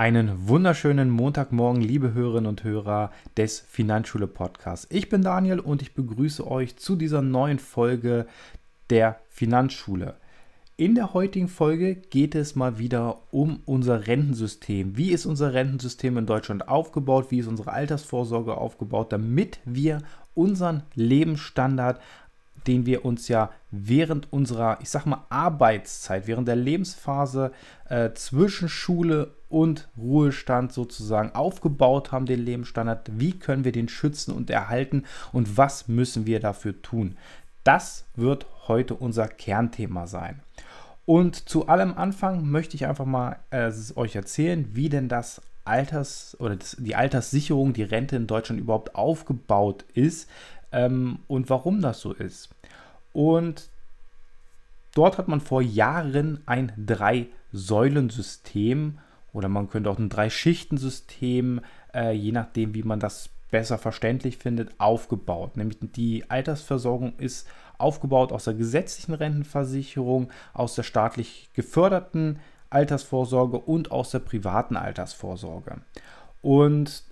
Einen wunderschönen Montagmorgen, liebe Hörerinnen und Hörer des Finanzschule Podcasts. Ich bin Daniel und ich begrüße euch zu dieser neuen Folge der Finanzschule. In der heutigen Folge geht es mal wieder um unser Rentensystem. Wie ist unser Rentensystem in Deutschland aufgebaut? Wie ist unsere Altersvorsorge aufgebaut, damit wir unseren Lebensstandard den wir uns ja während unserer, ich sag mal, Arbeitszeit, während der Lebensphase äh, zwischen Schule und Ruhestand sozusagen aufgebaut haben, den Lebensstandard. Wie können wir den schützen und erhalten und was müssen wir dafür tun? Das wird heute unser Kernthema sein. Und zu allem Anfang möchte ich einfach mal äh, euch erzählen, wie denn das Alters- oder das, die Alterssicherung, die Rente in Deutschland überhaupt aufgebaut ist ähm, und warum das so ist. Und dort hat man vor Jahren ein Drei-Säulen-System oder man könnte auch ein Drei-Schichten-System, äh, je nachdem, wie man das besser verständlich findet, aufgebaut. Nämlich die Altersversorgung ist aufgebaut aus der gesetzlichen Rentenversicherung, aus der staatlich geförderten Altersvorsorge und aus der privaten Altersvorsorge. Und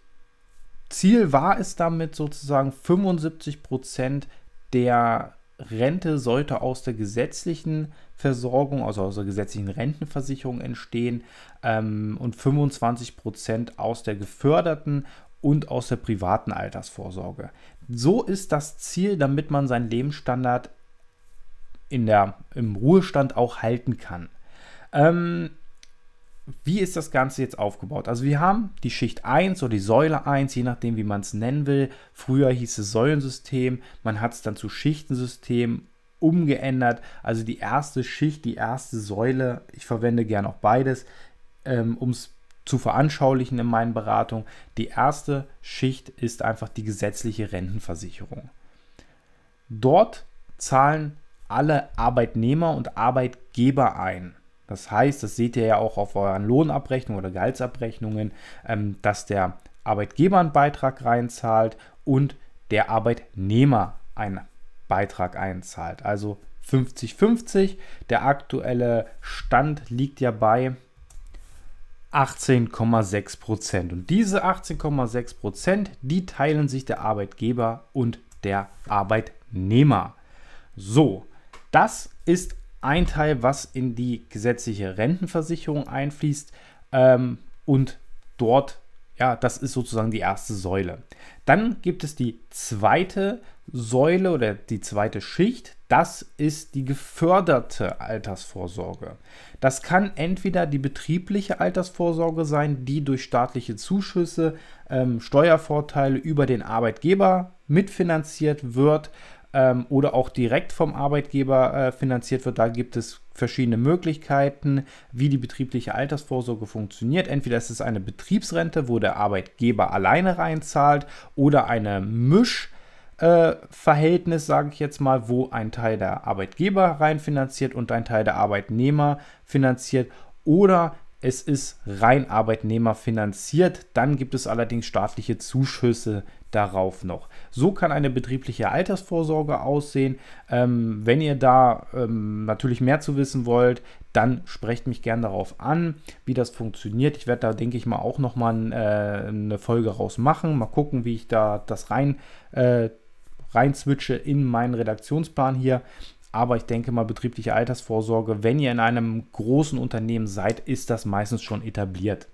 Ziel war es damit sozusagen 75 Prozent der Rente sollte aus der gesetzlichen Versorgung, also aus der gesetzlichen Rentenversicherung entstehen ähm, und 25 Prozent aus der geförderten und aus der privaten Altersvorsorge. So ist das Ziel, damit man seinen Lebensstandard in der, im Ruhestand auch halten kann. Ähm, wie ist das Ganze jetzt aufgebaut? Also wir haben die Schicht 1 oder die Säule 1, je nachdem, wie man es nennen will. Früher hieß es Säulensystem, man hat es dann zu Schichtensystem umgeändert. Also die erste Schicht, die erste Säule, ich verwende gerne auch beides, ähm, um es zu veranschaulichen in meinen Beratungen. Die erste Schicht ist einfach die gesetzliche Rentenversicherung. Dort zahlen alle Arbeitnehmer und Arbeitgeber ein. Das heißt, das seht ihr ja auch auf euren Lohnabrechnungen oder Gehaltsabrechnungen, ähm, dass der Arbeitgeber einen Beitrag reinzahlt und der Arbeitnehmer einen Beitrag einzahlt. Also 50-50. Der aktuelle Stand liegt ja bei 18,6 Prozent. Und diese 18,6 Prozent, die teilen sich der Arbeitgeber und der Arbeitnehmer. So, das ist ein Teil, was in die gesetzliche Rentenversicherung einfließt ähm, und dort, ja, das ist sozusagen die erste Säule. Dann gibt es die zweite Säule oder die zweite Schicht, das ist die geförderte Altersvorsorge. Das kann entweder die betriebliche Altersvorsorge sein, die durch staatliche Zuschüsse, ähm, Steuervorteile über den Arbeitgeber mitfinanziert wird ähm, oder auch direkt vom Arbeitgeber äh, finanziert wird. Da gibt es verschiedene Möglichkeiten, wie die betriebliche Altersvorsorge funktioniert. Entweder ist es eine Betriebsrente, wo der Arbeitgeber alleine reinzahlt, oder eine Misch- äh, Verhältnis, sage ich jetzt mal, wo ein Teil der Arbeitgeber rein finanziert und ein Teil der Arbeitnehmer finanziert. Oder es ist rein Arbeitnehmer finanziert. Dann gibt es allerdings staatliche Zuschüsse darauf noch. So kann eine betriebliche Altersvorsorge aussehen. Ähm, wenn ihr da ähm, natürlich mehr zu wissen wollt, dann sprecht mich gerne darauf an, wie das funktioniert. Ich werde da, denke ich mal, auch nochmal äh, eine Folge raus machen. Mal gucken, wie ich da das rein, äh, rein switche in meinen Redaktionsplan hier. Aber ich denke mal, betriebliche Altersvorsorge, wenn ihr in einem großen Unternehmen seid, ist das meistens schon etabliert.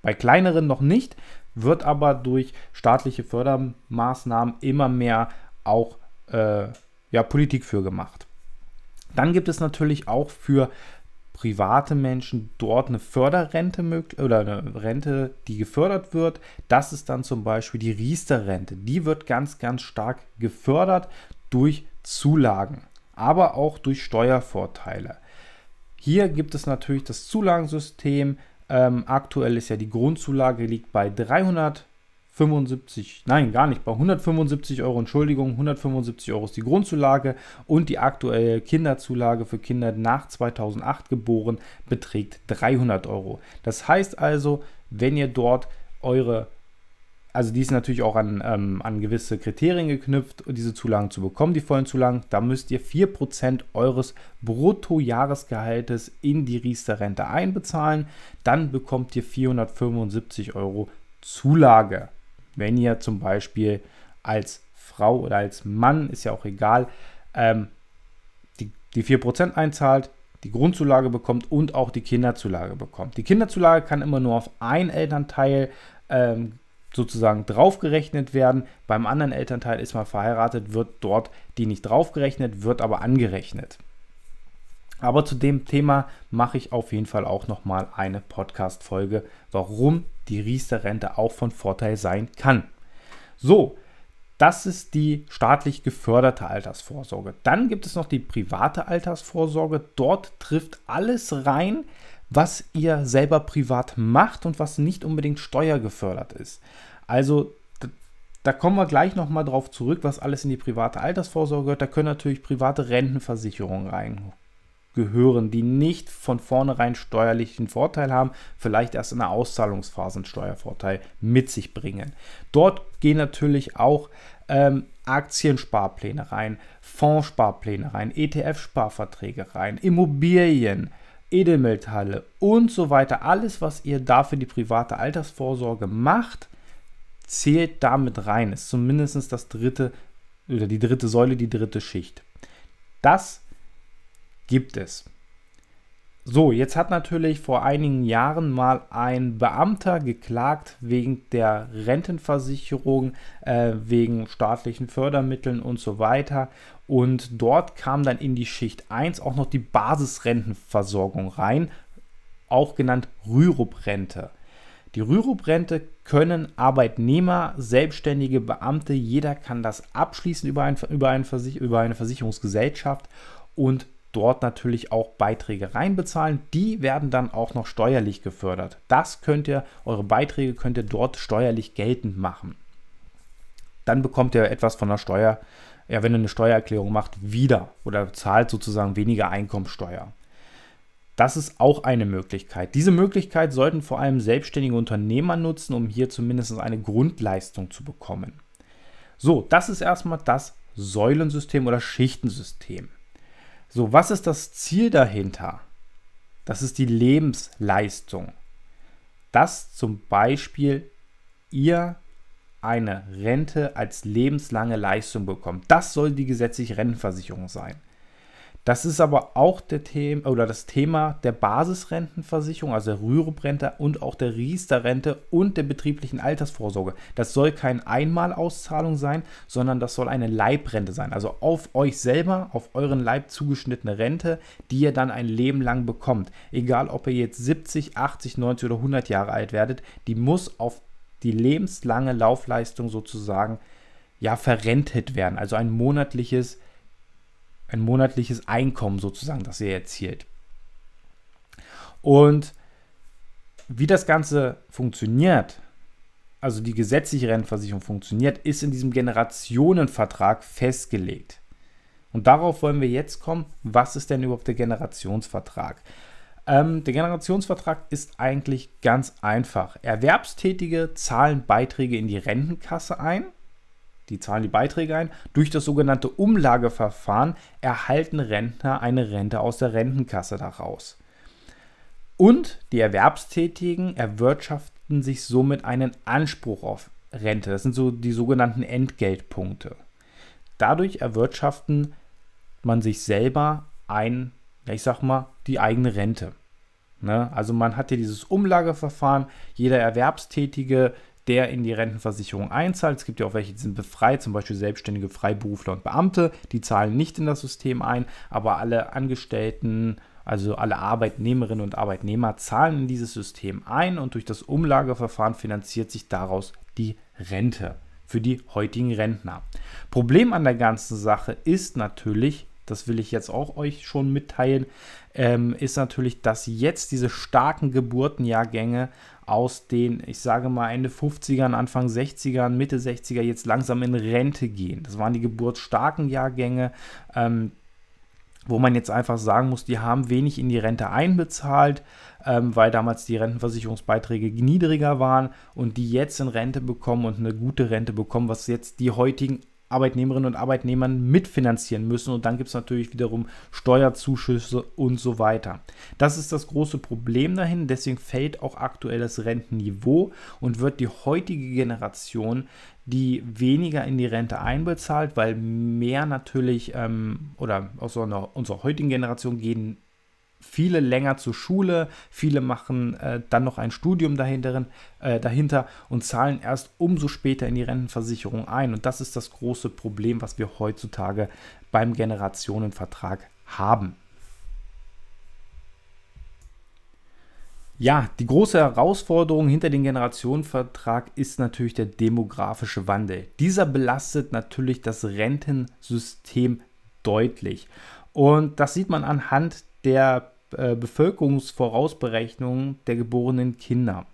Bei kleineren noch nicht, wird aber durch staatliche Fördermaßnahmen immer mehr auch äh, ja, Politik für gemacht. Dann gibt es natürlich auch für private Menschen dort eine Förderrente oder eine Rente, die gefördert wird. Das ist dann zum Beispiel die Riester-Rente. Die wird ganz, ganz stark gefördert durch Zulagen, aber auch durch Steuervorteile. Hier gibt es natürlich das Zulagensystem, ähm, aktuell ist ja die Grundzulage liegt bei 375, nein, gar nicht, bei 175 Euro, Entschuldigung, 175 Euro ist die Grundzulage und die aktuelle Kinderzulage für Kinder nach 2008 geboren beträgt 300 Euro. Das heißt also, wenn ihr dort eure also die ist natürlich auch an, ähm, an gewisse Kriterien geknüpft, diese Zulagen zu bekommen, die vollen Zulagen. Da müsst ihr 4% eures Bruttojahresgehaltes in die Riester-Rente einbezahlen. Dann bekommt ihr 475 Euro Zulage. Wenn ihr zum Beispiel als Frau oder als Mann, ist ja auch egal, ähm, die, die 4% einzahlt, die Grundzulage bekommt und auch die Kinderzulage bekommt. Die Kinderzulage kann immer nur auf ein Elternteil ähm, sozusagen draufgerechnet werden. Beim anderen Elternteil ist man verheiratet, wird dort die nicht draufgerechnet, wird aber angerechnet. Aber zu dem Thema mache ich auf jeden Fall auch nochmal eine Podcast-Folge, warum die Riester-Rente auch von Vorteil sein kann. So, das ist die staatlich geförderte Altersvorsorge. Dann gibt es noch die private Altersvorsorge. Dort trifft alles rein, was ihr selber privat macht und was nicht unbedingt steuergefördert ist. Also da kommen wir gleich nochmal drauf zurück, was alles in die private Altersvorsorge gehört. Da können natürlich private Rentenversicherungen reingehören, die nicht von vornherein steuerlichen Vorteil haben, vielleicht erst in der Auszahlungsphase einen Steuervorteil mit sich bringen. Dort gehen natürlich auch ähm, Aktiensparpläne rein, Fondssparpläne rein, ETF-Sparverträge rein, Immobilien, Edelmetalle und so weiter. Alles, was ihr da für die private Altersvorsorge macht, zählt damit rein. Ist zumindest das dritte oder die dritte Säule, die dritte Schicht. Das gibt es. So, jetzt hat natürlich vor einigen Jahren mal ein Beamter geklagt wegen der Rentenversicherung, äh, wegen staatlichen Fördermitteln und so weiter. Und dort kam dann in die Schicht 1 auch noch die Basisrentenversorgung rein, auch genannt Rürup-Rente. Die Rürup-Rente können Arbeitnehmer, selbstständige Beamte, jeder kann das abschließen über, ein, über, ein über eine Versicherungsgesellschaft und dort natürlich auch Beiträge reinbezahlen. Die werden dann auch noch steuerlich gefördert. Das könnt ihr, eure Beiträge könnt ihr dort steuerlich geltend machen. Dann bekommt ihr etwas von der Steuer, ja, wenn ihr eine Steuererklärung macht, wieder oder zahlt sozusagen weniger Einkommensteuer. Das ist auch eine Möglichkeit. Diese Möglichkeit sollten vor allem selbstständige Unternehmer nutzen, um hier zumindest eine Grundleistung zu bekommen. So, das ist erstmal das Säulensystem oder Schichtensystem. So, was ist das Ziel dahinter? Das ist die Lebensleistung. Dass zum Beispiel ihr eine Rente als lebenslange Leistung bekommt. Das soll die gesetzliche Rentenversicherung sein. Das ist aber auch der Thema oder das Thema der Basisrentenversicherung, also der Rürup-Rente und auch der Riester-Rente und der betrieblichen Altersvorsorge. Das soll keine Einmalauszahlung sein, sondern das soll eine Leibrente sein. Also auf euch selber, auf euren Leib zugeschnittene Rente, die ihr dann ein Leben lang bekommt. Egal, ob ihr jetzt 70, 80, 90 oder 100 Jahre alt werdet, die muss auf die lebenslange Laufleistung sozusagen ja verrentet werden. Also ein monatliches ein monatliches Einkommen sozusagen, das ihr erzielt. Und wie das Ganze funktioniert, also die gesetzliche Rentenversicherung funktioniert, ist in diesem Generationenvertrag festgelegt. Und darauf wollen wir jetzt kommen. Was ist denn überhaupt der Generationsvertrag? Ähm, der Generationsvertrag ist eigentlich ganz einfach. Erwerbstätige zahlen Beiträge in die Rentenkasse ein die zahlen die Beiträge ein. Durch das sogenannte Umlageverfahren erhalten Rentner eine Rente aus der Rentenkasse daraus. Und die Erwerbstätigen erwirtschaften sich somit einen Anspruch auf Rente. Das sind so die sogenannten Entgeltpunkte. Dadurch erwirtschaften man sich selber ein, ich sag mal, die eigene Rente. Ne? Also man hat hier dieses Umlageverfahren. Jeder Erwerbstätige der in die Rentenversicherung einzahlt. Es gibt ja auch welche, die sind befreit, zum Beispiel selbstständige Freiberufler und Beamte, die zahlen nicht in das System ein, aber alle Angestellten, also alle Arbeitnehmerinnen und Arbeitnehmer zahlen in dieses System ein und durch das Umlageverfahren finanziert sich daraus die Rente für die heutigen Rentner. Problem an der ganzen Sache ist natürlich, das will ich jetzt auch euch schon mitteilen, ähm, ist natürlich, dass jetzt diese starken Geburtenjahrgänge aus den, ich sage mal, Ende 50ern, Anfang 60ern, Mitte 60er jetzt langsam in Rente gehen. Das waren die geburtsstarken Jahrgänge. Ähm, wo man jetzt einfach sagen muss, die haben wenig in die Rente einbezahlt, ähm, weil damals die Rentenversicherungsbeiträge niedriger waren und die jetzt in Rente bekommen und eine gute Rente bekommen, was jetzt die heutigen Arbeitnehmerinnen und Arbeitnehmern mitfinanzieren müssen. Und dann gibt es natürlich wiederum Steuerzuschüsse und so weiter. Das ist das große Problem dahin. Deswegen fällt auch aktuell das Rentenniveau und wird die heutige Generation, die weniger in die Rente einbezahlt, weil mehr natürlich ähm, oder aus unserer heutigen Generation gehen viele länger zur Schule, viele machen äh, dann noch ein Studium dahinter, äh, dahinter und zahlen erst umso später in die Rentenversicherung ein. Und das ist das große Problem, was wir heutzutage beim Generationenvertrag haben. Ja, die große Herausforderung hinter dem Generationenvertrag ist natürlich der demografische Wandel. Dieser belastet natürlich das Rentensystem deutlich. Und das sieht man anhand der äh, Bevölkerungsvorausberechnungen der geborenen Kinder.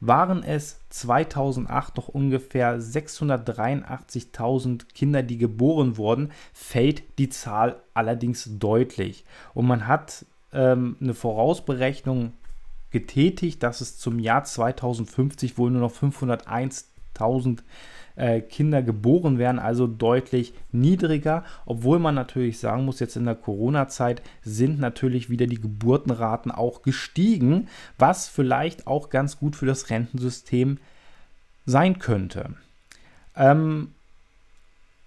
Waren es 2008 noch ungefähr 683.000 Kinder, die geboren wurden, fällt die Zahl allerdings deutlich. Und man hat ähm, eine Vorausberechnung getätigt, dass es zum Jahr 2050 wohl nur noch 501.000 äh, Kinder geboren werden, also deutlich niedriger, obwohl man natürlich sagen muss, jetzt in der Corona-Zeit sind natürlich wieder die Geburtenraten auch gestiegen, was vielleicht auch ganz gut für das Rentensystem sein könnte. Ähm,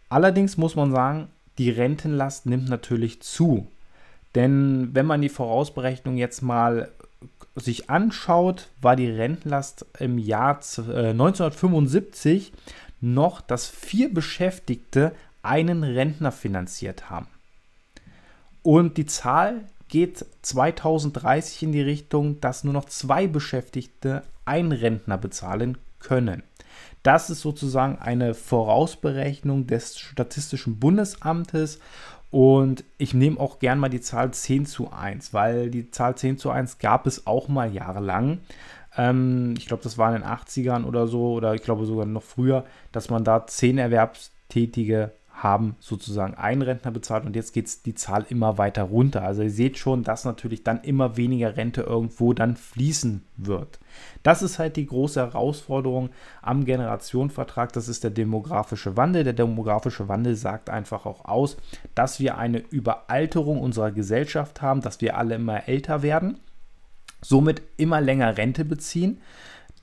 allerdings muss man sagen, die Rentenlast nimmt natürlich zu. Denn wenn man die Vorausberechnung jetzt mal sich anschaut, war die Rentenlast im Jahr 1975 noch, dass vier Beschäftigte einen Rentner finanziert haben. Und die Zahl geht 2030 in die Richtung, dass nur noch zwei Beschäftigte einen Rentner bezahlen können. Das ist sozusagen eine Vorausberechnung des Statistischen Bundesamtes und ich nehme auch gern mal die Zahl 10 zu 1, weil die Zahl 10 zu 1 gab es auch mal jahrelang. Ähm, ich glaube, das war in den 80ern oder so, oder ich glaube sogar noch früher, dass man da 10 Erwerbstätige haben sozusagen einen Rentner bezahlt und jetzt geht die Zahl immer weiter runter. Also ihr seht schon, dass natürlich dann immer weniger Rente irgendwo dann fließen wird. Das ist halt die große Herausforderung am Generationenvertrag. Das ist der demografische Wandel. Der demografische Wandel sagt einfach auch aus, dass wir eine Überalterung unserer Gesellschaft haben, dass wir alle immer älter werden, somit immer länger Rente beziehen.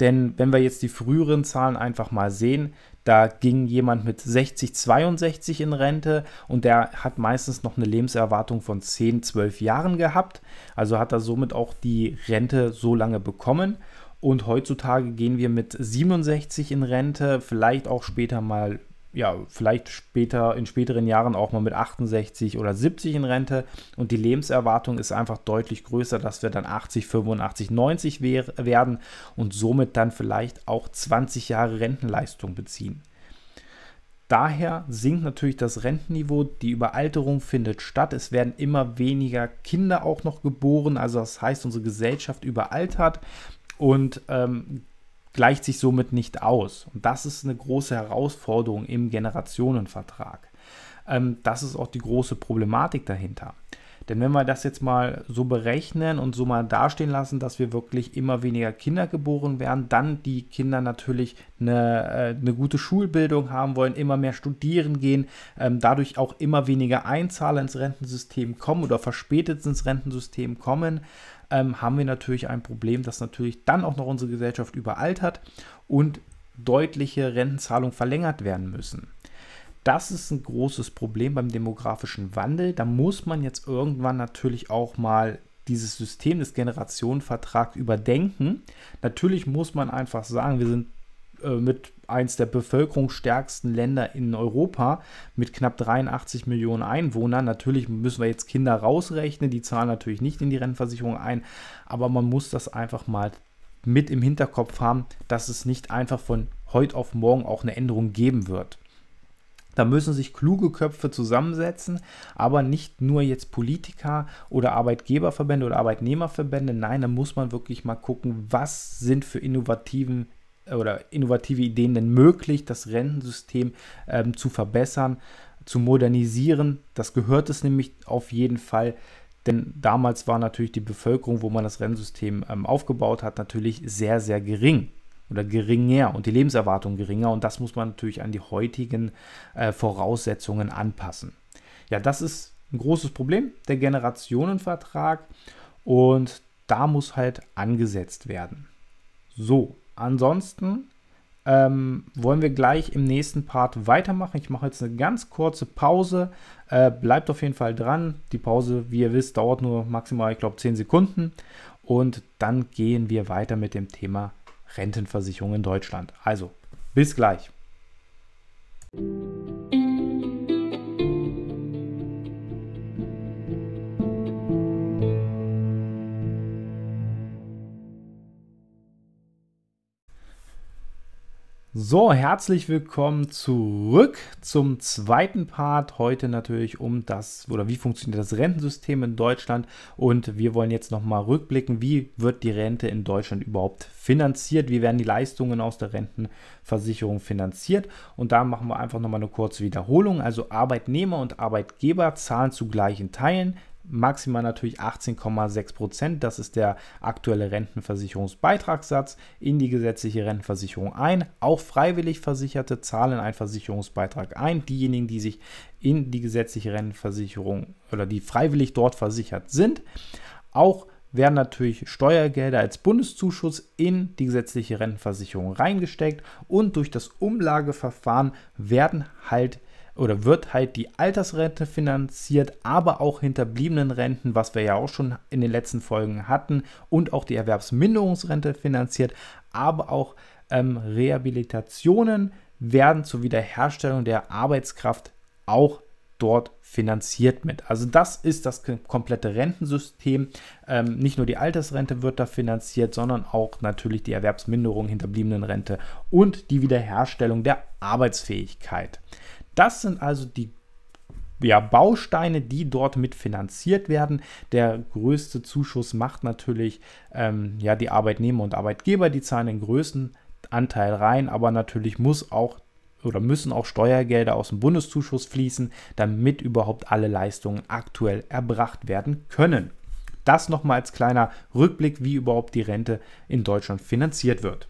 Denn wenn wir jetzt die früheren Zahlen einfach mal sehen, da ging jemand mit 60, 62 in Rente und der hat meistens noch eine Lebenserwartung von 10, 12 Jahren gehabt. Also hat er somit auch die Rente so lange bekommen. Und heutzutage gehen wir mit 67 in Rente, vielleicht auch später mal ja, vielleicht später, in späteren Jahren auch mal mit 68 oder 70 in Rente. Und die Lebenserwartung ist einfach deutlich größer, dass wir dann 80, 85, 90 werden und somit dann vielleicht auch 20 Jahre Rentenleistung beziehen. Daher sinkt natürlich das Rentenniveau, die Überalterung findet statt, es werden immer weniger Kinder auch noch geboren, also das heißt, unsere Gesellschaft überaltert und ähm, gleicht sich somit nicht aus. Und das ist eine große Herausforderung im Generationenvertrag. Ähm, das ist auch die große Problematik dahinter. Denn wenn wir das jetzt mal so berechnen und so mal dastehen lassen, dass wir wirklich immer weniger Kinder geboren werden, dann die Kinder natürlich eine, äh, eine gute Schulbildung haben wollen, immer mehr studieren gehen, ähm, dadurch auch immer weniger Einzahler ins Rentensystem kommen oder verspätet ins Rentensystem kommen, ähm, haben wir natürlich ein Problem, dass natürlich dann auch noch unsere Gesellschaft überaltert und deutliche Rentenzahlungen verlängert werden müssen. Das ist ein großes Problem beim demografischen Wandel. Da muss man jetzt irgendwann natürlich auch mal dieses System des Generationenvertrags überdenken. Natürlich muss man einfach sagen, wir sind mit eins der bevölkerungsstärksten Länder in Europa mit knapp 83 Millionen Einwohnern. Natürlich müssen wir jetzt Kinder rausrechnen, die zahlen natürlich nicht in die Rentenversicherung ein, aber man muss das einfach mal mit im Hinterkopf haben, dass es nicht einfach von heute auf morgen auch eine Änderung geben wird. Da müssen sich kluge Köpfe zusammensetzen, aber nicht nur jetzt Politiker oder Arbeitgeberverbände oder Arbeitnehmerverbände. Nein, da muss man wirklich mal gucken, was sind für innovativen oder innovative Ideen denn möglich, das Rentensystem ähm, zu verbessern. zu modernisieren. Das gehört es nämlich auf jeden Fall. Denn damals war natürlich die Bevölkerung, wo man das Rennsystem ähm, aufgebaut hat, natürlich sehr, sehr gering oder geringer und die Lebenserwartung geringer. Und das muss man natürlich an die heutigen äh, Voraussetzungen anpassen. Ja, das ist ein großes Problem, der Generationenvertrag. Und da muss halt angesetzt werden. So, ansonsten ähm, wollen wir gleich im nächsten Part weitermachen. Ich mache jetzt eine ganz kurze Pause. Äh, bleibt auf jeden Fall dran. Die Pause, wie ihr wisst, dauert nur maximal, ich glaube, 10 Sekunden. Und dann gehen wir weiter mit dem Thema Rentenversicherung in Deutschland. Also, bis gleich. So, herzlich willkommen zurück zum zweiten Part. Heute natürlich um das oder wie funktioniert das Rentensystem in Deutschland und wir wollen jetzt nochmal rückblicken, wie wird die Rente in Deutschland überhaupt finanziert, wie werden die Leistungen aus der Rentenversicherung finanziert und da machen wir einfach nochmal eine kurze Wiederholung. Also Arbeitnehmer und Arbeitgeber zahlen zu gleichen Teilen maximal natürlich 18,6 Prozent. Das ist der aktuelle Rentenversicherungsbeitragssatz in die gesetzliche Rentenversicherung ein. Auch freiwillig Versicherte zahlen einen Versicherungsbeitrag ein. Diejenigen, die sich in die gesetzliche Rentenversicherung oder die freiwillig dort versichert sind, auch werden natürlich Steuergelder als Bundeszuschuss in die gesetzliche Rentenversicherung reingesteckt und durch das Umlageverfahren werden halt oder wird halt die Altersrente finanziert, aber auch hinterbliebenen Renten, was wir ja auch schon in den letzten Folgen hatten, und auch die Erwerbsminderungsrente finanziert, aber auch ähm, Rehabilitationen werden zur Wiederherstellung der Arbeitskraft auch dort finanziert mit. Also das ist das komplette Rentensystem. Ähm, nicht nur die Altersrente wird da finanziert, sondern auch natürlich die Erwerbsminderung, hinterbliebenen Rente und die Wiederherstellung der Arbeitsfähigkeit. Das sind also die ja, Bausteine, die dort mitfinanziert werden. Der größte Zuschuss macht natürlich ähm, ja, die Arbeitnehmer und Arbeitgeber, die zahlen den größten Anteil rein, aber natürlich muss auch oder müssen auch Steuergelder aus dem Bundeszuschuss fließen, damit überhaupt alle Leistungen aktuell erbracht werden können. Das nochmal als kleiner Rückblick, wie überhaupt die Rente in Deutschland finanziert wird.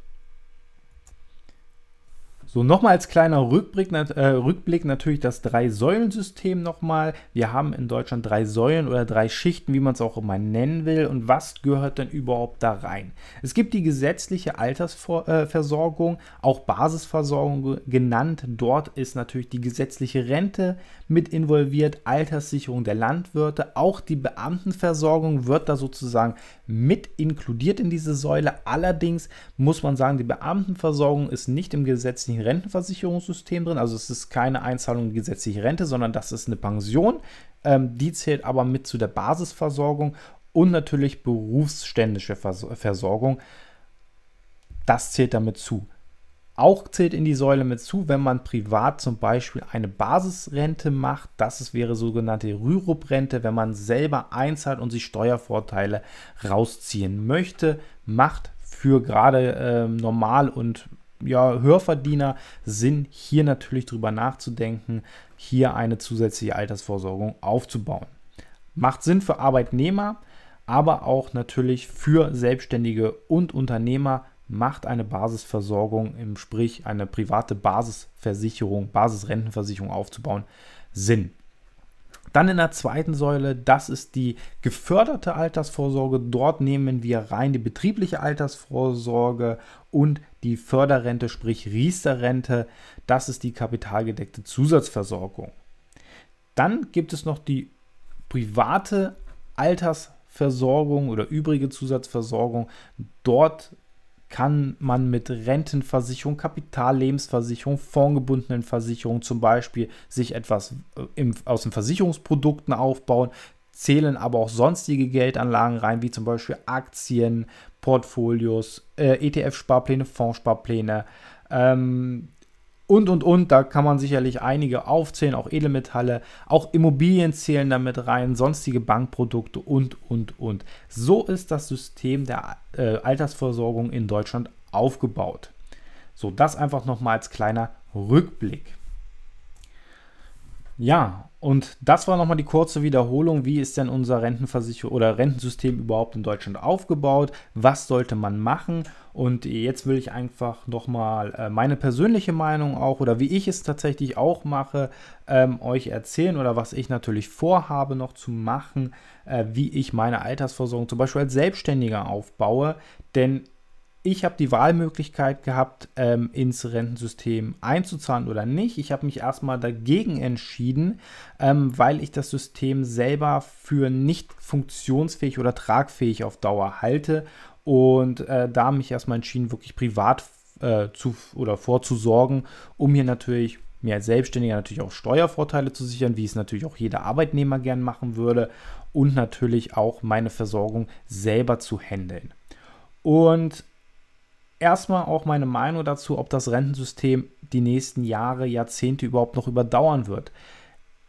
So, nochmal als kleiner Rückblick, äh, Rückblick natürlich das Drei-Säulen-System nochmal. Wir haben in Deutschland drei Säulen oder drei Schichten, wie man es auch immer nennen will. Und was gehört denn überhaupt da rein? Es gibt die gesetzliche Altersversorgung, auch Basisversorgung genannt. Dort ist natürlich die gesetzliche Rente mit involviert, Alterssicherung der Landwirte, auch die Beamtenversorgung wird da sozusagen mit inkludiert in diese Säule. Allerdings muss man sagen, die Beamtenversorgung ist nicht im gesetzlichen Rentenversicherungssystem drin. Also es ist keine Einzahlung in die gesetzliche Rente, sondern das ist eine Pension. Ähm, die zählt aber mit zu der Basisversorgung und natürlich berufsständische Vers Versorgung. Das zählt damit zu. Auch zählt in die Säule mit zu, wenn man privat zum Beispiel eine Basisrente macht. Das wäre sogenannte Rürup-Rente, wenn man selber einzahlt und sich Steuervorteile rausziehen möchte. Macht für gerade äh, Normal- und ja, Hörverdiener Sinn, hier natürlich drüber nachzudenken, hier eine zusätzliche Altersvorsorgung aufzubauen. Macht Sinn für Arbeitnehmer, aber auch natürlich für Selbstständige und Unternehmer macht eine Basisversorgung, im sprich eine private Basisversicherung, Basisrentenversicherung aufzubauen, Sinn. Dann in der zweiten Säule, das ist die geförderte Altersvorsorge. Dort nehmen wir rein die betriebliche Altersvorsorge und die Förderrente, sprich Riester-Rente. Das ist die kapitalgedeckte Zusatzversorgung. Dann gibt es noch die private Altersversorgung oder übrige Zusatzversorgung. Dort kann man mit Rentenversicherung, Kapitallebensversicherung, fondgebundenen Versicherungen zum Beispiel sich etwas äh, im, aus den Versicherungsprodukten aufbauen, zählen aber auch sonstige Geldanlagen rein, wie zum Beispiel Aktien, Portfolios, äh, ETF-Sparpläne, Fondssparpläne, ähm, und, und, und. Da kann man sicherlich einige aufzählen, auch Edelmetalle, auch Immobilien zählen damit rein, sonstige Bankprodukte und, und, und. So ist das System der äh, Altersversorgung in Deutschland aufgebaut. So, das einfach nochmal als kleiner Rückblick. Ja, und das war nochmal die kurze Wiederholung. Wie ist denn unser Rentenversicherung oder Rentensystem überhaupt in Deutschland aufgebaut? Was sollte man machen? Und jetzt will ich einfach nochmal äh, meine persönliche Meinung auch oder wie ich es tatsächlich auch mache, ähm, euch erzählen oder was ich natürlich vorhabe noch zu machen, äh, wie ich meine Altersversorgung zum Beispiel als Selbstständiger aufbaue. Denn ich habe die Wahlmöglichkeit gehabt, ähm, ins Rentensystem einzuzahlen oder nicht. Ich habe mich erstmal dagegen entschieden, ähm, weil ich das System selber für nicht funktionsfähig oder tragfähig auf Dauer halte und äh, da mich erstmal entschieden, wirklich privat äh, zu oder vorzusorgen, um hier natürlich mir als Selbstständiger natürlich auch Steuervorteile zu sichern, wie es natürlich auch jeder Arbeitnehmer gern machen würde und natürlich auch meine Versorgung selber zu handeln. Und erstmal auch meine Meinung dazu, ob das Rentensystem die nächsten Jahre, Jahrzehnte überhaupt noch überdauern wird.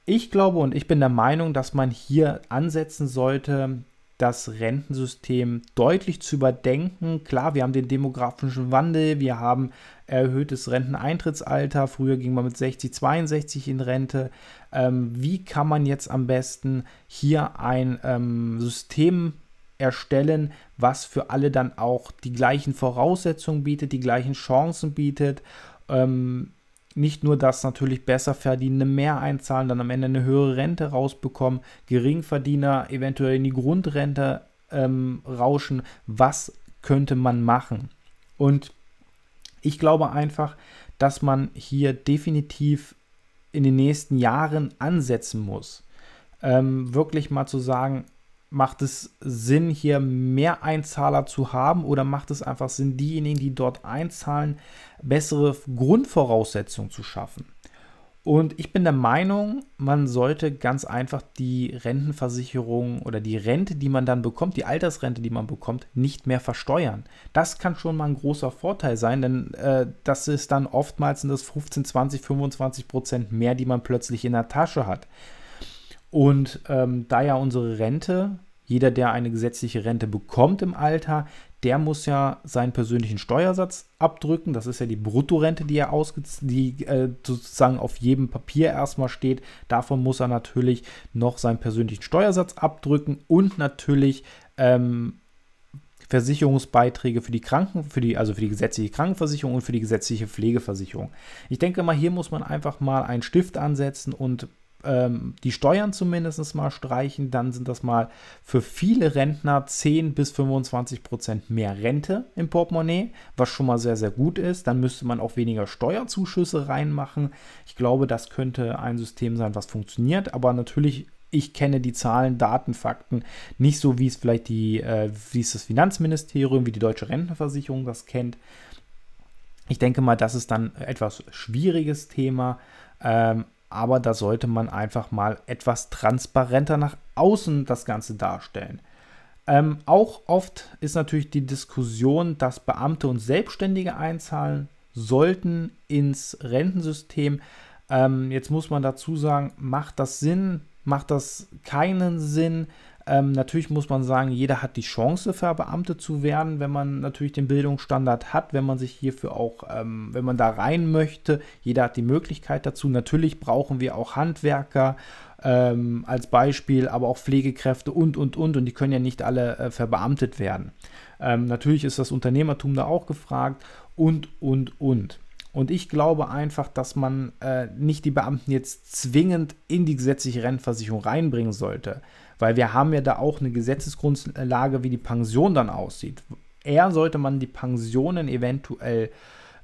Ich glaube und ich bin der Meinung, dass man hier ansetzen sollte, das Rentensystem deutlich zu überdenken. Klar, wir haben den demografischen Wandel, wir haben erhöhtes Renteneintrittsalter. Früher ging man mit 60, 62 in Rente. Ähm, wie kann man jetzt am besten hier ein ähm, System erstellen, was für alle dann auch die gleichen Voraussetzungen bietet, die gleichen Chancen bietet. Ähm, nicht nur, dass natürlich besser Verdienende mehr einzahlen, dann am Ende eine höhere Rente rausbekommen, Geringverdiener eventuell in die Grundrente ähm, rauschen. Was könnte man machen? Und ich glaube einfach, dass man hier definitiv in den nächsten Jahren ansetzen muss. Ähm, wirklich mal zu sagen, macht es Sinn, hier mehr Einzahler zu haben oder macht es einfach Sinn, diejenigen, die dort einzahlen, bessere Grundvoraussetzungen zu schaffen? Und ich bin der Meinung, man sollte ganz einfach die Rentenversicherung oder die Rente, die man dann bekommt, die Altersrente, die man bekommt, nicht mehr versteuern. Das kann schon mal ein großer Vorteil sein, denn äh, das ist dann oftmals sind das 15, 20, 25 Prozent mehr, die man plötzlich in der Tasche hat. Und ähm, da ja unsere Rente, jeder, der eine gesetzliche Rente bekommt im Alter, der muss ja seinen persönlichen Steuersatz abdrücken. Das ist ja die Bruttorente, die er ausge die äh, sozusagen auf jedem Papier erstmal steht. Davon muss er natürlich noch seinen persönlichen Steuersatz abdrücken und natürlich ähm, Versicherungsbeiträge für die Kranken, für die, also für die gesetzliche Krankenversicherung und für die gesetzliche Pflegeversicherung. Ich denke mal, hier muss man einfach mal einen Stift ansetzen und ähm, die Steuern zumindest mal streichen, dann sind das mal für viele Rentner 10 bis 25 Prozent mehr Rente im Portemonnaie, was schon mal sehr, sehr gut ist. Dann müsste man auch weniger Steuerzuschüsse reinmachen. Ich glaube, das könnte ein System sein, was funktioniert, aber natürlich ich kenne die Zahlen, Daten, Fakten nicht so, wie es vielleicht die, äh, wie es das Finanzministerium, wie die Deutsche Rentenversicherung das kennt. Ich denke mal, das ist dann etwas schwieriges Thema. Ähm, aber da sollte man einfach mal etwas transparenter nach außen das Ganze darstellen. Ähm, auch oft ist natürlich die Diskussion, dass Beamte und Selbstständige einzahlen sollten ins Rentensystem. Ähm, jetzt muss man dazu sagen, macht das Sinn? Macht das keinen Sinn? Ähm, natürlich muss man sagen, jeder hat die Chance, Verbeamtet zu werden, wenn man natürlich den Bildungsstandard hat, wenn man sich hierfür auch, ähm, wenn man da rein möchte. Jeder hat die Möglichkeit dazu. Natürlich brauchen wir auch Handwerker ähm, als Beispiel, aber auch Pflegekräfte und, und, und. Und die können ja nicht alle äh, verbeamtet werden. Ähm, natürlich ist das Unternehmertum da auch gefragt und, und, und. Und ich glaube einfach, dass man äh, nicht die Beamten jetzt zwingend in die gesetzliche Rentenversicherung reinbringen sollte. Weil wir haben ja da auch eine Gesetzesgrundlage, wie die Pension dann aussieht. Eher sollte man die Pensionen eventuell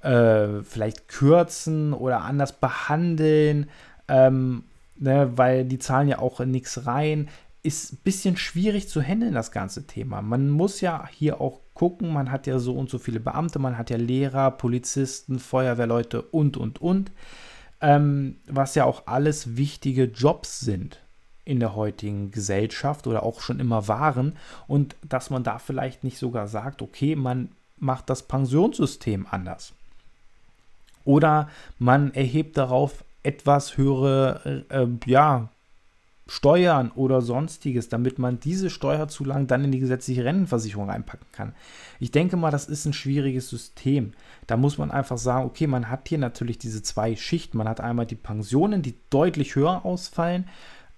äh, vielleicht kürzen oder anders behandeln, ähm, ne, weil die zahlen ja auch nichts rein. Ist ein bisschen schwierig zu handeln, das ganze Thema. Man muss ja hier auch gucken, man hat ja so und so viele Beamte, man hat ja Lehrer, Polizisten, Feuerwehrleute und, und, und. Ähm, was ja auch alles wichtige Jobs sind in der heutigen Gesellschaft oder auch schon immer waren und dass man da vielleicht nicht sogar sagt, okay, man macht das Pensionssystem anders. Oder man erhebt darauf etwas höhere äh, ja, Steuern oder sonstiges, damit man diese Steuerzulagen dann in die gesetzliche Rentenversicherung reinpacken kann. Ich denke mal, das ist ein schwieriges System. Da muss man einfach sagen, okay, man hat hier natürlich diese zwei Schichten. Man hat einmal die Pensionen, die deutlich höher ausfallen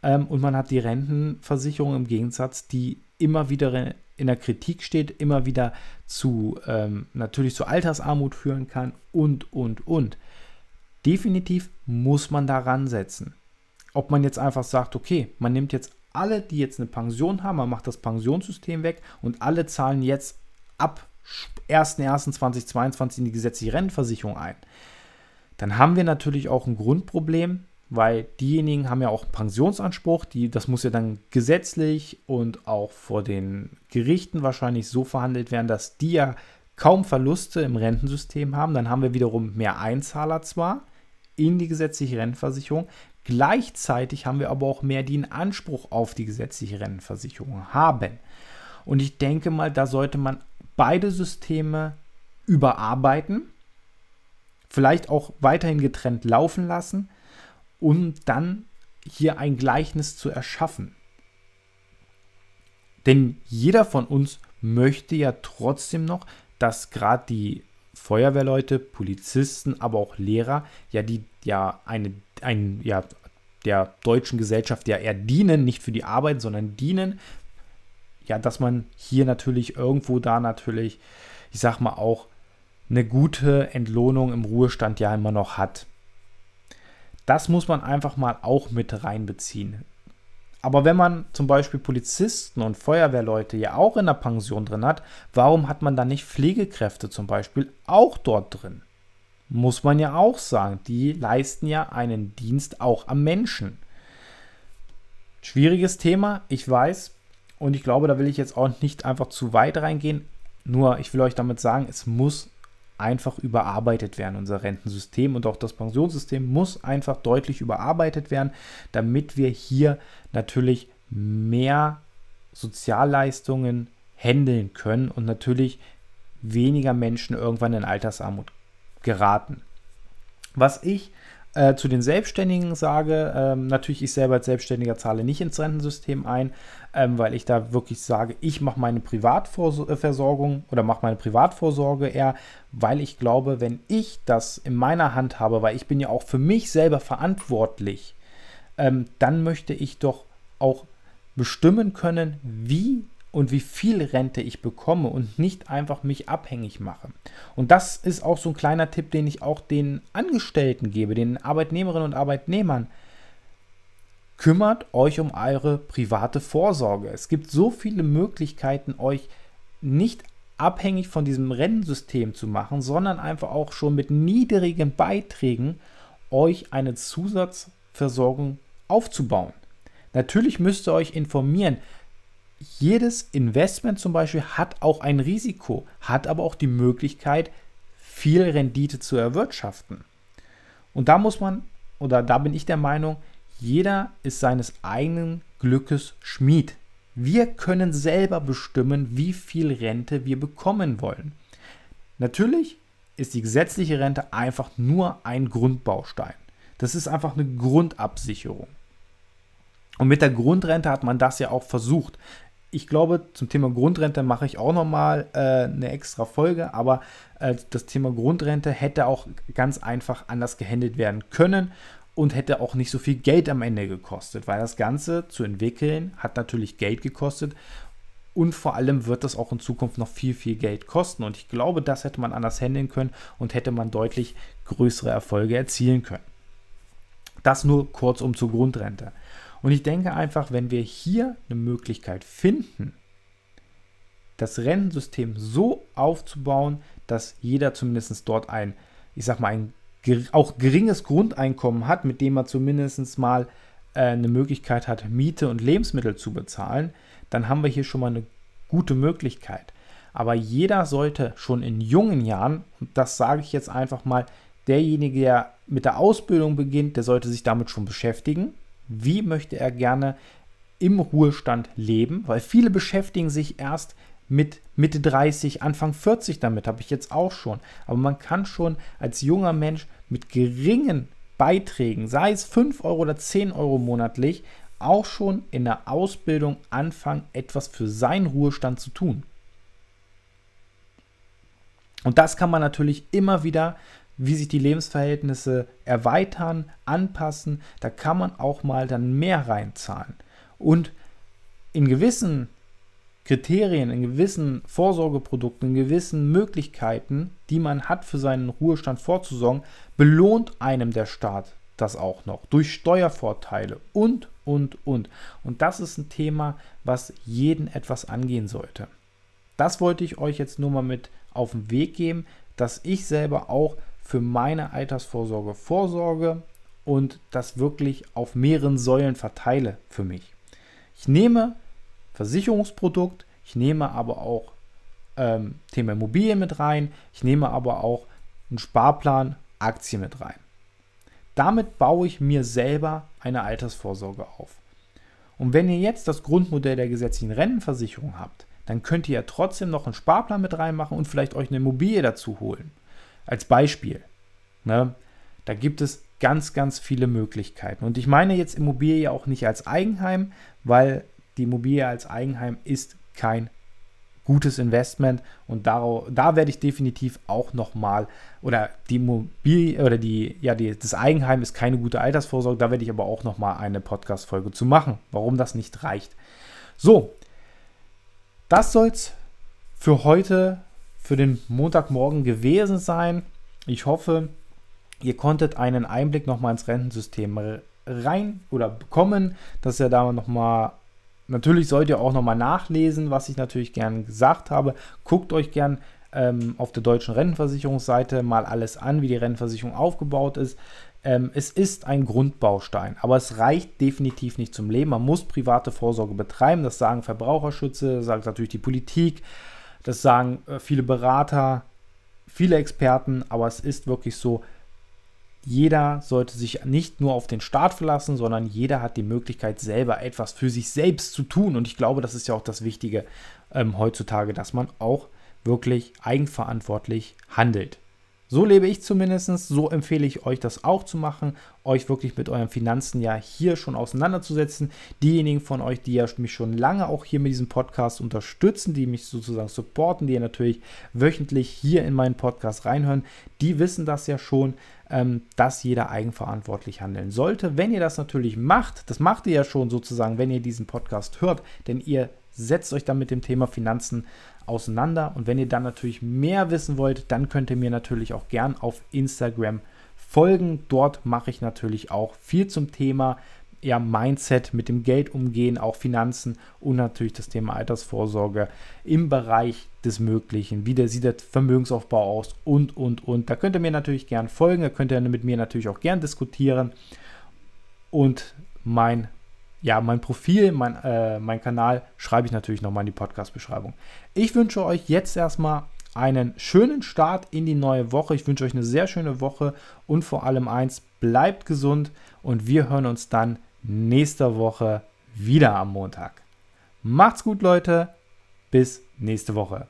ähm, und man hat die Rentenversicherung im Gegensatz, die immer wieder in der Kritik steht, immer wieder zu ähm, natürlich zu Altersarmut führen kann und, und, und. Definitiv muss man daran setzen. Ob man jetzt einfach sagt, okay, man nimmt jetzt alle, die jetzt eine Pension haben, man macht das Pensionssystem weg und alle zahlen jetzt ab 1.1.2022 in die gesetzliche Rentenversicherung ein. Dann haben wir natürlich auch ein Grundproblem, weil diejenigen haben ja auch einen Pensionsanspruch, die, das muss ja dann gesetzlich und auch vor den Gerichten wahrscheinlich so verhandelt werden, dass die ja kaum Verluste im Rentensystem haben. Dann haben wir wiederum mehr Einzahler zwar in die gesetzliche Rentenversicherung, gleichzeitig haben wir aber auch mehr, die einen Anspruch auf die gesetzliche Rentenversicherung haben. Und ich denke mal, da sollte man beide Systeme überarbeiten, vielleicht auch weiterhin getrennt laufen lassen, um dann hier ein Gleichnis zu erschaffen. Denn jeder von uns möchte ja trotzdem noch, dass gerade die Feuerwehrleute, Polizisten, aber auch Lehrer ja die ja eine ein ja der deutschen Gesellschaft ja eher dienen, nicht für die Arbeit, sondern dienen. Ja, dass man hier natürlich irgendwo da natürlich, ich sag mal auch eine gute Entlohnung im Ruhestand ja immer noch hat. Das muss man einfach mal auch mit reinbeziehen. Aber wenn man zum Beispiel Polizisten und Feuerwehrleute ja auch in der Pension drin hat, warum hat man dann nicht Pflegekräfte zum Beispiel auch dort drin? Muss man ja auch sagen, die leisten ja einen Dienst auch am Menschen. Schwieriges Thema, ich weiß. Und ich glaube, da will ich jetzt auch nicht einfach zu weit reingehen. Nur, ich will euch damit sagen, es muss einfach überarbeitet werden. Unser Rentensystem und auch das Pensionssystem muss einfach deutlich überarbeitet werden, damit wir hier natürlich mehr Sozialleistungen handeln können und natürlich weniger Menschen irgendwann in Altersarmut geraten. Was ich äh, zu den Selbstständigen sage, ähm, natürlich ich selber als Selbstständiger zahle nicht ins Rentensystem ein, ähm, weil ich da wirklich sage, ich mache meine Privatversorgung oder mache meine Privatvorsorge eher, weil ich glaube, wenn ich das in meiner Hand habe, weil ich bin ja auch für mich selber verantwortlich, ähm, dann möchte ich doch auch bestimmen können, wie und wie viel Rente ich bekomme und nicht einfach mich abhängig mache. Und das ist auch so ein kleiner Tipp, den ich auch den Angestellten gebe, den Arbeitnehmerinnen und Arbeitnehmern. Kümmert euch um eure private Vorsorge. Es gibt so viele Möglichkeiten, euch nicht abhängig von diesem Rennensystem zu machen, sondern einfach auch schon mit niedrigen Beiträgen euch eine Zusatzversorgung aufzubauen. Natürlich müsst ihr euch informieren, jedes Investment zum Beispiel hat auch ein Risiko, hat aber auch die Möglichkeit, viel Rendite zu erwirtschaften. Und da muss man, oder da bin ich der Meinung, jeder ist seines eigenen Glückes Schmied. Wir können selber bestimmen, wie viel Rente wir bekommen wollen. Natürlich ist die gesetzliche Rente einfach nur ein Grundbaustein. Das ist einfach eine Grundabsicherung. Und mit der Grundrente hat man das ja auch versucht ich glaube, zum Thema Grundrente mache ich auch nochmal äh, eine extra Folge, aber äh, das Thema Grundrente hätte auch ganz einfach anders gehandelt werden können und hätte auch nicht so viel Geld am Ende gekostet, weil das Ganze zu entwickeln hat natürlich Geld gekostet und vor allem wird das auch in Zukunft noch viel, viel Geld kosten. Und ich glaube, das hätte man anders handeln können und hätte man deutlich größere Erfolge erzielen können. Das nur kurz um zur Grundrente. Und ich denke einfach, wenn wir hier eine Möglichkeit finden, das Rentensystem so aufzubauen, dass jeder zumindest dort ein, ich sag mal, ein auch geringes Grundeinkommen hat, mit dem er zumindest mal äh, eine Möglichkeit hat, Miete und Lebensmittel zu bezahlen, dann haben wir hier schon mal eine gute Möglichkeit. Aber jeder sollte schon in jungen Jahren, und das sage ich jetzt einfach mal, derjenige, der mit der Ausbildung beginnt, der sollte sich damit schon beschäftigen wie möchte er gerne im Ruhestand leben, weil viele beschäftigen sich erst mit Mitte 30, Anfang 40 damit, habe ich jetzt auch schon. Aber man kann schon als junger Mensch mit geringen Beiträgen, sei es 5 Euro oder 10 Euro monatlich, auch schon in der Ausbildung anfangen, etwas für seinen Ruhestand zu tun. Und das kann man natürlich immer wieder, wie sich die Lebensverhältnisse erweitern, anpassen. Da kann man auch mal dann mehr reinzahlen. Und in gewissen Kriterien, in gewissen Vorsorgeprodukten, in gewissen Möglichkeiten, die man hat, für seinen Ruhestand vorzusorgen, belohnt einem der Staat das auch noch durch Steuervorteile und, und, und. Und das ist ein Thema, was jeden etwas angehen sollte. Das wollte ich euch jetzt nur mal mit auf den Weg geben, dass ich selber auch für meine Altersvorsorge vorsorge und das wirklich auf mehreren Säulen verteile für mich. Ich nehme Versicherungsprodukt, ich nehme aber auch ähm, Thema Immobilien mit rein, ich nehme aber auch einen Sparplan Aktien mit rein. Damit baue ich mir selber eine Altersvorsorge auf. Und wenn ihr jetzt das Grundmodell der gesetzlichen Rentenversicherung habt, dann könnt ihr ja trotzdem noch einen Sparplan mit reinmachen und vielleicht euch eine Immobilie dazu holen. Als Beispiel. Ne? Da gibt es ganz, ganz viele Möglichkeiten. Und ich meine jetzt Immobilie auch nicht als Eigenheim, weil die Immobilie als Eigenheim ist kein gutes Investment und da, da werde ich definitiv auch nochmal, oder die Immobilie oder die, ja, die, das Eigenheim ist keine gute Altersvorsorge, da werde ich aber auch nochmal eine Podcast-Folge zu machen, warum das nicht reicht. So, das soll es für heute, für den Montagmorgen gewesen sein. Ich hoffe, ihr konntet einen Einblick nochmal ins Rentensystem rein oder bekommen, dass ihr da nochmal Natürlich sollt ihr auch nochmal nachlesen, was ich natürlich gern gesagt habe. Guckt euch gern ähm, auf der deutschen Rentenversicherungsseite mal alles an, wie die Rentenversicherung aufgebaut ist. Ähm, es ist ein Grundbaustein, aber es reicht definitiv nicht zum Leben. Man muss private Vorsorge betreiben. Das sagen Verbraucherschütze, das sagt natürlich die Politik, das sagen äh, viele Berater, viele Experten, aber es ist wirklich so, jeder sollte sich nicht nur auf den Staat verlassen, sondern jeder hat die Möglichkeit, selber etwas für sich selbst zu tun. Und ich glaube, das ist ja auch das Wichtige ähm, heutzutage, dass man auch wirklich eigenverantwortlich handelt. So lebe ich zumindest, so empfehle ich euch das auch zu machen, euch wirklich mit euren Finanzen ja hier schon auseinanderzusetzen. Diejenigen von euch, die ja mich schon lange auch hier mit diesem Podcast unterstützen, die mich sozusagen supporten, die ja natürlich wöchentlich hier in meinen Podcast reinhören, die wissen das ja schon, ähm, dass jeder eigenverantwortlich handeln sollte. Wenn ihr das natürlich macht, das macht ihr ja schon sozusagen, wenn ihr diesen Podcast hört, denn ihr setzt euch dann mit dem Thema Finanzen auseinander. Und wenn ihr dann natürlich mehr wissen wollt, dann könnt ihr mir natürlich auch gern auf Instagram folgen. Dort mache ich natürlich auch viel zum Thema ja, Mindset mit dem Geld umgehen, auch Finanzen und natürlich das Thema Altersvorsorge im Bereich des Möglichen. Wie der, sieht der Vermögensaufbau aus und, und, und. Da könnt ihr mir natürlich gern folgen, da könnt ihr mit mir natürlich auch gern diskutieren. Und mein ja, mein Profil, mein, äh, mein Kanal schreibe ich natürlich nochmal in die Podcast-Beschreibung. Ich wünsche euch jetzt erstmal einen schönen Start in die neue Woche. Ich wünsche euch eine sehr schöne Woche und vor allem eins, bleibt gesund und wir hören uns dann nächste Woche wieder am Montag. Macht's gut, Leute. Bis nächste Woche.